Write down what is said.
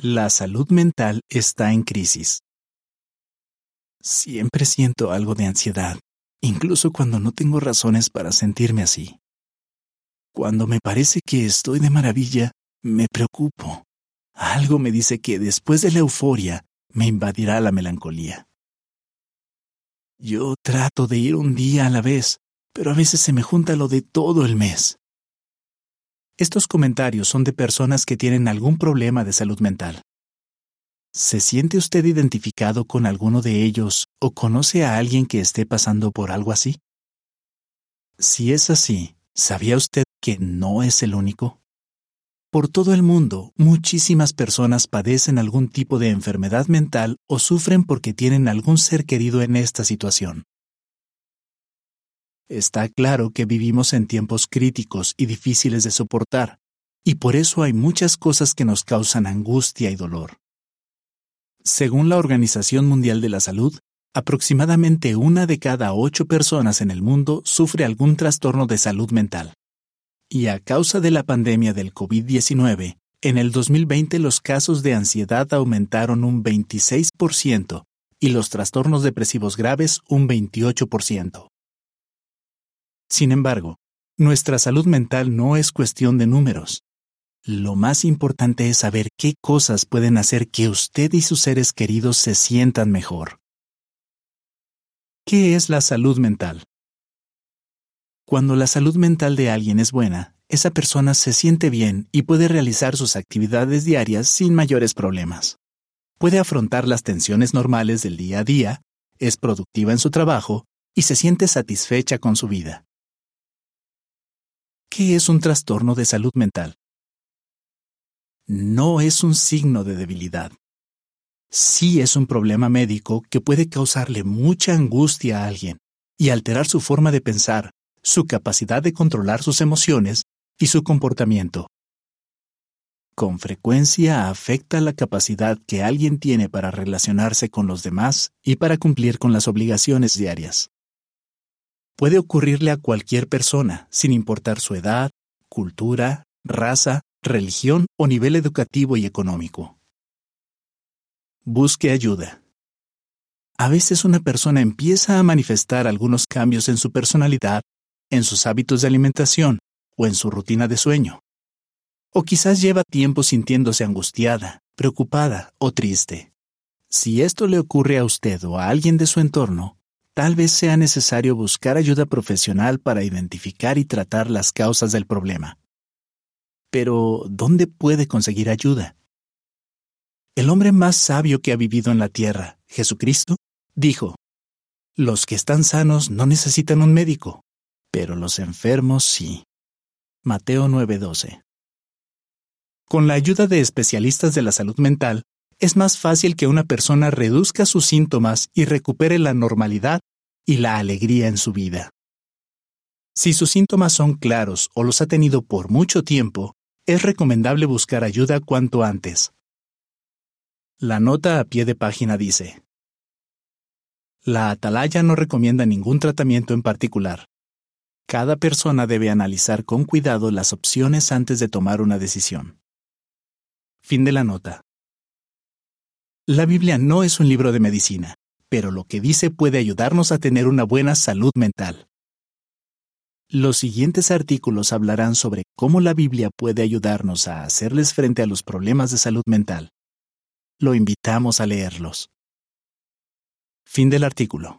La salud mental está en crisis. Siempre siento algo de ansiedad, incluso cuando no tengo razones para sentirme así. Cuando me parece que estoy de maravilla, me preocupo. Algo me dice que después de la euforia me invadirá la melancolía. Yo trato de ir un día a la vez, pero a veces se me junta lo de todo el mes. Estos comentarios son de personas que tienen algún problema de salud mental. ¿Se siente usted identificado con alguno de ellos o conoce a alguien que esté pasando por algo así? Si es así, ¿sabía usted que no es el único? Por todo el mundo, muchísimas personas padecen algún tipo de enfermedad mental o sufren porque tienen algún ser querido en esta situación. Está claro que vivimos en tiempos críticos y difíciles de soportar, y por eso hay muchas cosas que nos causan angustia y dolor. Según la Organización Mundial de la Salud, aproximadamente una de cada ocho personas en el mundo sufre algún trastorno de salud mental. Y a causa de la pandemia del COVID-19, en el 2020 los casos de ansiedad aumentaron un 26% y los trastornos depresivos graves un 28%. Sin embargo, nuestra salud mental no es cuestión de números. Lo más importante es saber qué cosas pueden hacer que usted y sus seres queridos se sientan mejor. ¿Qué es la salud mental? Cuando la salud mental de alguien es buena, esa persona se siente bien y puede realizar sus actividades diarias sin mayores problemas. Puede afrontar las tensiones normales del día a día, es productiva en su trabajo y se siente satisfecha con su vida. ¿Qué es un trastorno de salud mental? No es un signo de debilidad. Sí es un problema médico que puede causarle mucha angustia a alguien y alterar su forma de pensar, su capacidad de controlar sus emociones y su comportamiento. Con frecuencia afecta la capacidad que alguien tiene para relacionarse con los demás y para cumplir con las obligaciones diarias puede ocurrirle a cualquier persona, sin importar su edad, cultura, raza, religión o nivel educativo y económico. Busque ayuda. A veces una persona empieza a manifestar algunos cambios en su personalidad, en sus hábitos de alimentación o en su rutina de sueño. O quizás lleva tiempo sintiéndose angustiada, preocupada o triste. Si esto le ocurre a usted o a alguien de su entorno, tal vez sea necesario buscar ayuda profesional para identificar y tratar las causas del problema. Pero, ¿dónde puede conseguir ayuda? El hombre más sabio que ha vivido en la tierra, Jesucristo, dijo, Los que están sanos no necesitan un médico, pero los enfermos sí. Mateo 9:12. Con la ayuda de especialistas de la salud mental, es más fácil que una persona reduzca sus síntomas y recupere la normalidad y la alegría en su vida. Si sus síntomas son claros o los ha tenido por mucho tiempo, es recomendable buscar ayuda cuanto antes. La nota a pie de página dice, La atalaya no recomienda ningún tratamiento en particular. Cada persona debe analizar con cuidado las opciones antes de tomar una decisión. Fin de la nota. La Biblia no es un libro de medicina, pero lo que dice puede ayudarnos a tener una buena salud mental. Los siguientes artículos hablarán sobre cómo la Biblia puede ayudarnos a hacerles frente a los problemas de salud mental. Lo invitamos a leerlos. Fin del artículo.